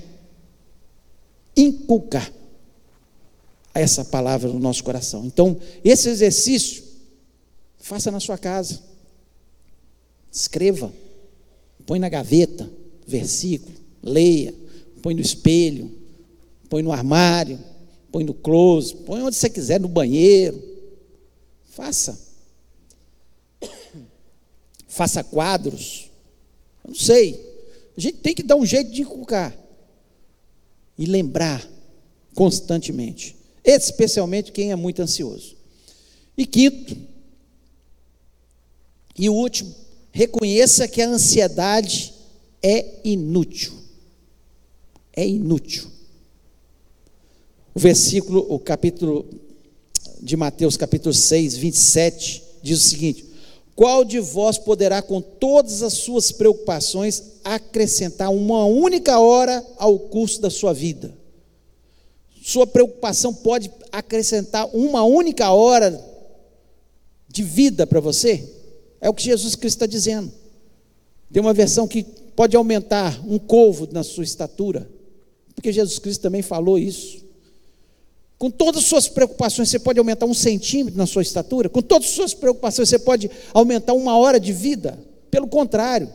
Inculcar essa palavra no nosso coração. Então, esse exercício, faça na sua casa. Escreva. Põe na gaveta, versículo, leia, põe no espelho, põe no armário, põe no close, põe onde você quiser, no banheiro. Faça. Faça quadros. Eu não sei. A gente tem que dar um jeito de inculcar. E lembrar constantemente especialmente quem é muito ansioso. E quinto, e o último, reconheça que a ansiedade é inútil. É inútil. O versículo, o capítulo de Mateus, capítulo 6, 27, diz o seguinte: Qual de vós poderá, com todas as suas preocupações, acrescentar uma única hora ao curso da sua vida? Sua preocupação pode acrescentar uma única hora de vida para você? É o que Jesus Cristo está dizendo. Tem uma versão que pode aumentar um covo na sua estatura, porque Jesus Cristo também falou isso. Com todas as suas preocupações, você pode aumentar um centímetro na sua estatura. Com todas as suas preocupações, você pode aumentar uma hora de vida. Pelo contrário,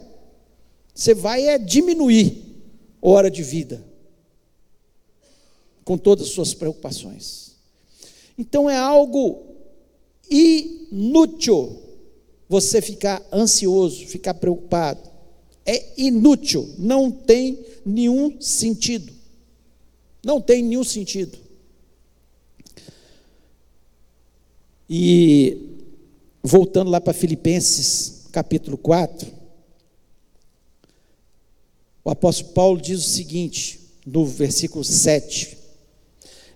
você vai é diminuir hora de vida com todas as suas preocupações. Então é algo inútil você ficar ansioso, ficar preocupado. É inútil, não tem nenhum sentido. Não tem nenhum sentido. E voltando lá para Filipenses, capítulo 4, o apóstolo Paulo diz o seguinte, no versículo 7: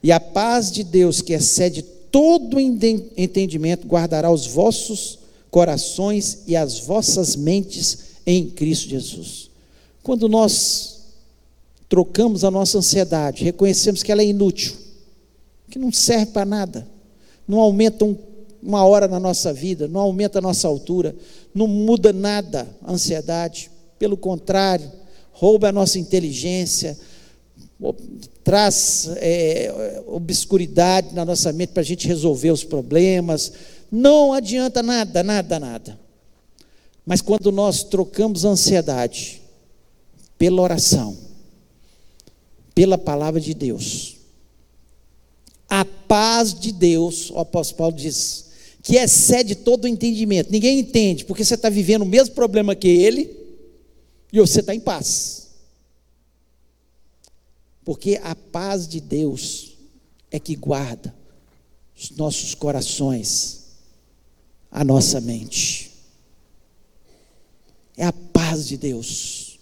e a paz de Deus, que excede todo entendimento, guardará os vossos corações e as vossas mentes em Cristo Jesus. Quando nós trocamos a nossa ansiedade, reconhecemos que ela é inútil, que não serve para nada, não aumenta um, uma hora na nossa vida, não aumenta a nossa altura, não muda nada a ansiedade, pelo contrário, rouba a nossa inteligência, traz é, obscuridade na nossa mente para a gente resolver os problemas. Não adianta nada, nada, nada. Mas quando nós trocamos ansiedade pela oração, pela palavra de Deus, a paz de Deus, o apóstolo Paulo diz, que excede todo o entendimento. Ninguém entende, porque você está vivendo o mesmo problema que ele e você está em paz. Porque a paz de Deus é que guarda os nossos corações, a nossa mente. É a paz de Deus.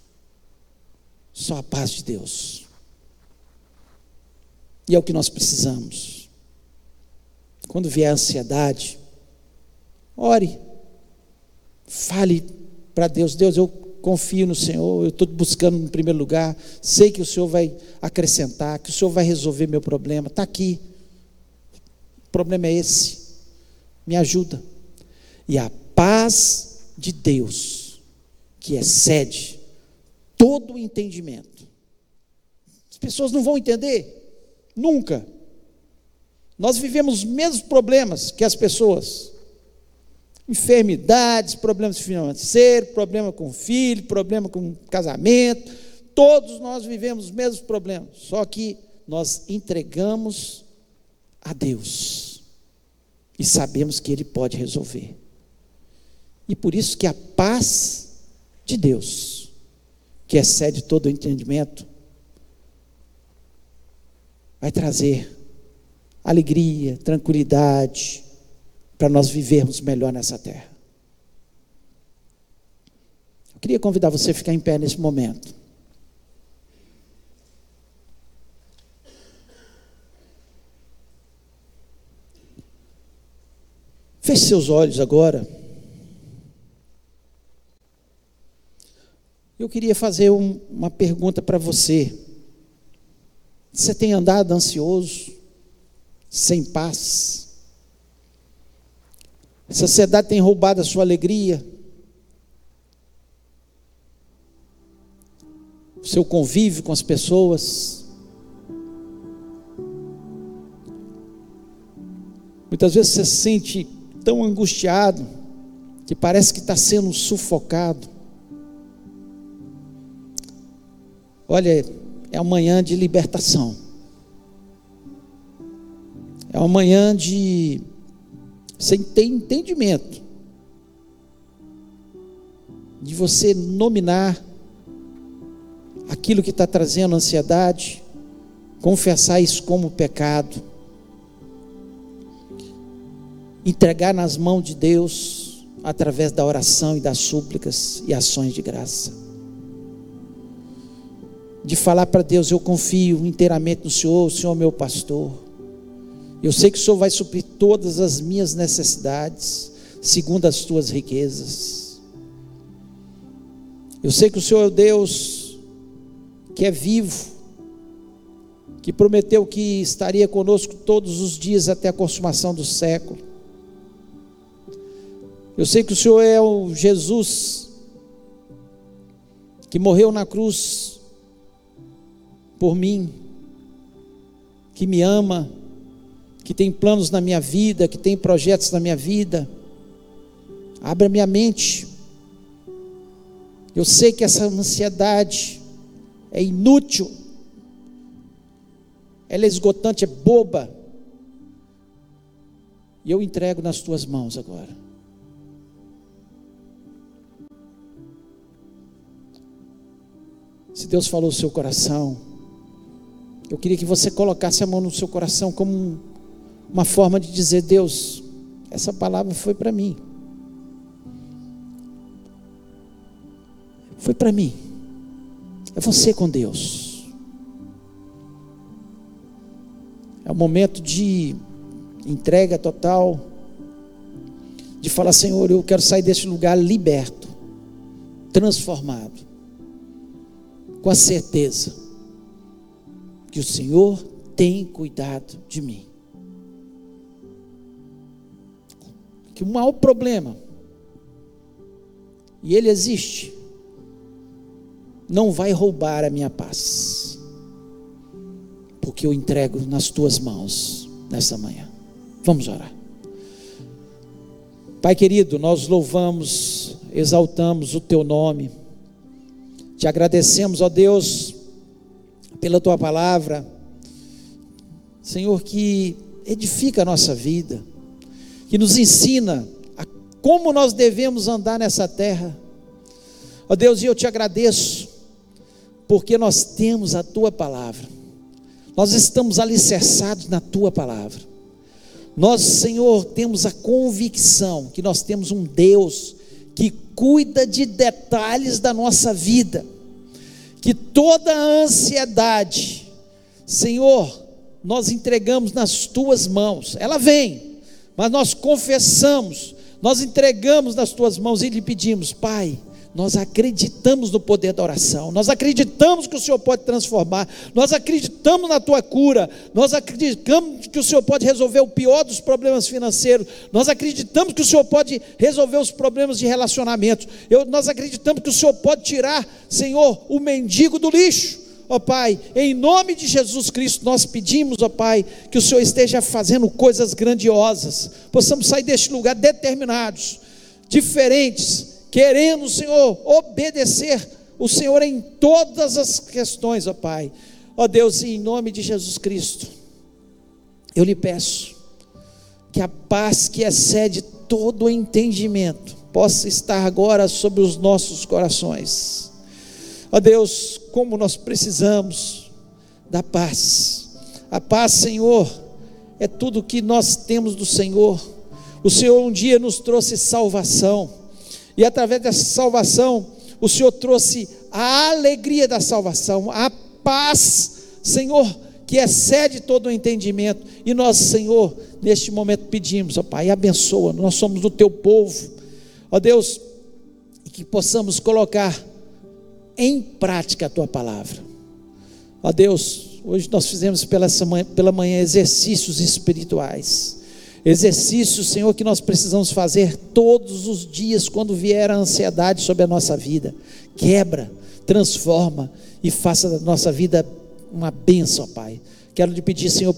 Só a paz de Deus. E é o que nós precisamos. Quando vier a ansiedade, ore, fale para Deus: Deus, eu confio no Senhor, eu estou buscando em primeiro lugar, sei que o Senhor vai acrescentar, que o Senhor vai resolver meu problema, está aqui. O problema é esse. Me ajuda. E a paz de Deus, que excede todo o entendimento. As pessoas não vão entender, nunca. Nós vivemos os mesmos problemas que as pessoas enfermidades, problemas financeiros, problema com filho, problema com casamento. Todos nós vivemos os mesmos problemas, só que nós entregamos a Deus e sabemos que Ele pode resolver. E por isso que a paz de Deus, que excede todo o entendimento, vai trazer alegria, tranquilidade, para nós vivermos melhor nessa terra. Eu queria convidar você a ficar em pé nesse momento. Feche seus olhos agora. Eu queria fazer um, uma pergunta para você. Você tem andado ansioso, sem paz? A sociedade tem roubado a sua alegria? O seu convívio com as pessoas? Muitas vezes você se sente tão angustiado que parece que está sendo sufocado. Olha, é uma manhã de libertação. É uma manhã de sem ter entendimento. De você nominar aquilo que está trazendo ansiedade, confessar isso como pecado, entregar nas mãos de Deus através da oração e das súplicas e ações de graça de falar para Deus: Eu confio inteiramente no Senhor, o Senhor é meu pastor. Eu sei que o Senhor vai suprir todas as minhas necessidades, segundo as tuas riquezas. Eu sei que o Senhor é o Deus que é vivo, que prometeu que estaria conosco todos os dias até a consumação do século. Eu sei que o Senhor é o Jesus que morreu na cruz por mim, que me ama, que tem planos na minha vida, que tem projetos na minha vida. Abra minha mente. Eu sei que essa ansiedade é inútil, ela é esgotante, é boba. E eu entrego nas tuas mãos agora. Se Deus falou no seu coração, eu queria que você colocasse a mão no seu coração como uma forma de dizer: Deus, essa palavra foi para mim. Foi para mim. É você com Deus. É um momento de entrega total. De falar, Senhor, eu quero sair desse lugar liberto, transformado, com a certeza que o Senhor tem cuidado de mim. Que o maior problema, e ele existe, não vai roubar a minha paz, porque eu entrego nas tuas mãos nessa manhã. Vamos orar. Pai querido, nós louvamos, exaltamos o teu nome, te agradecemos, ó Deus, pela tua palavra, Senhor, que edifica a nossa vida, que nos ensina a como nós devemos andar nessa terra. Ó Deus, e eu te agradeço, porque nós temos a tua palavra, nós estamos alicerçados na tua palavra. Nós, Senhor, temos a convicção que nós temos um Deus que cuida de detalhes da nossa vida que toda ansiedade, Senhor, nós entregamos nas tuas mãos. Ela vem, mas nós confessamos, nós entregamos nas tuas mãos e lhe pedimos, Pai, nós acreditamos no poder da oração, nós acreditamos que o Senhor pode transformar, nós acreditamos na tua cura, nós acreditamos que o Senhor pode resolver o pior dos problemas financeiros, nós acreditamos que o Senhor pode resolver os problemas de relacionamento, Eu, nós acreditamos que o Senhor pode tirar, Senhor, o mendigo do lixo. Ó Pai, em nome de Jesus Cristo, nós pedimos, ó Pai, que o Senhor esteja fazendo coisas grandiosas, possamos sair deste lugar determinados, diferentes, querendo, Senhor, obedecer o Senhor em todas as questões, ó Pai. Ó Deus, em nome de Jesus Cristo, eu lhe peço que a paz que excede todo o entendimento possa estar agora sobre os nossos corações. Ó Deus, como nós precisamos da paz. A paz, Senhor, é tudo que nós temos do Senhor. O Senhor um dia nos trouxe salvação, e através dessa salvação, o Senhor trouxe a alegria da salvação, a paz, Senhor, que excede todo o entendimento. E nós, Senhor, neste momento pedimos, ó Pai, abençoa, nós somos do teu povo, ó Deus, que possamos colocar em prática a tua palavra. Ó Deus, hoje nós fizemos pela, pela manhã exercícios espirituais. Exercícios, Senhor, que nós precisamos fazer todos os dias quando vier a ansiedade sobre a nossa vida. Quebra, transforma e faça da nossa vida uma bênção, Pai. Quero te pedir, Senhor,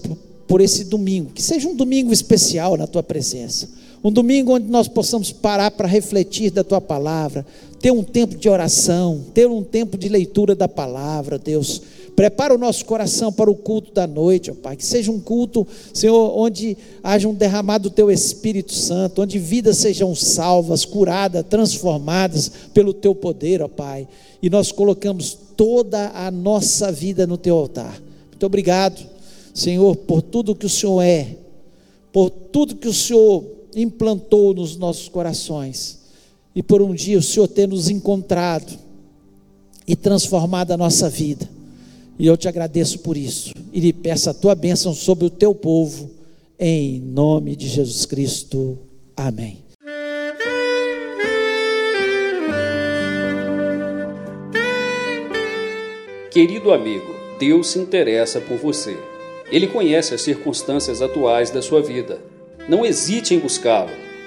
por esse domingo, que seja um domingo especial na tua presença. Um domingo onde nós possamos parar para refletir da tua palavra, ter um tempo de oração, ter um tempo de leitura da palavra, Deus. Prepara o nosso coração para o culto da noite, ó Pai. Que seja um culto, Senhor, onde haja um derramado do Teu Espírito Santo, onde vidas sejam salvas, curadas, transformadas pelo Teu poder, ó Pai. E nós colocamos toda a nossa vida no Teu altar. Muito obrigado, Senhor, por tudo que o Senhor é, por tudo que o Senhor implantou nos nossos corações. E por um dia o Senhor ter nos encontrado e transformado a nossa vida. E eu te agradeço por isso. E lhe peço a tua bênção sobre o teu povo, em nome de Jesus Cristo. Amém. Querido amigo, Deus se interessa por você. Ele conhece as circunstâncias atuais da sua vida não hesite em buscá-lo.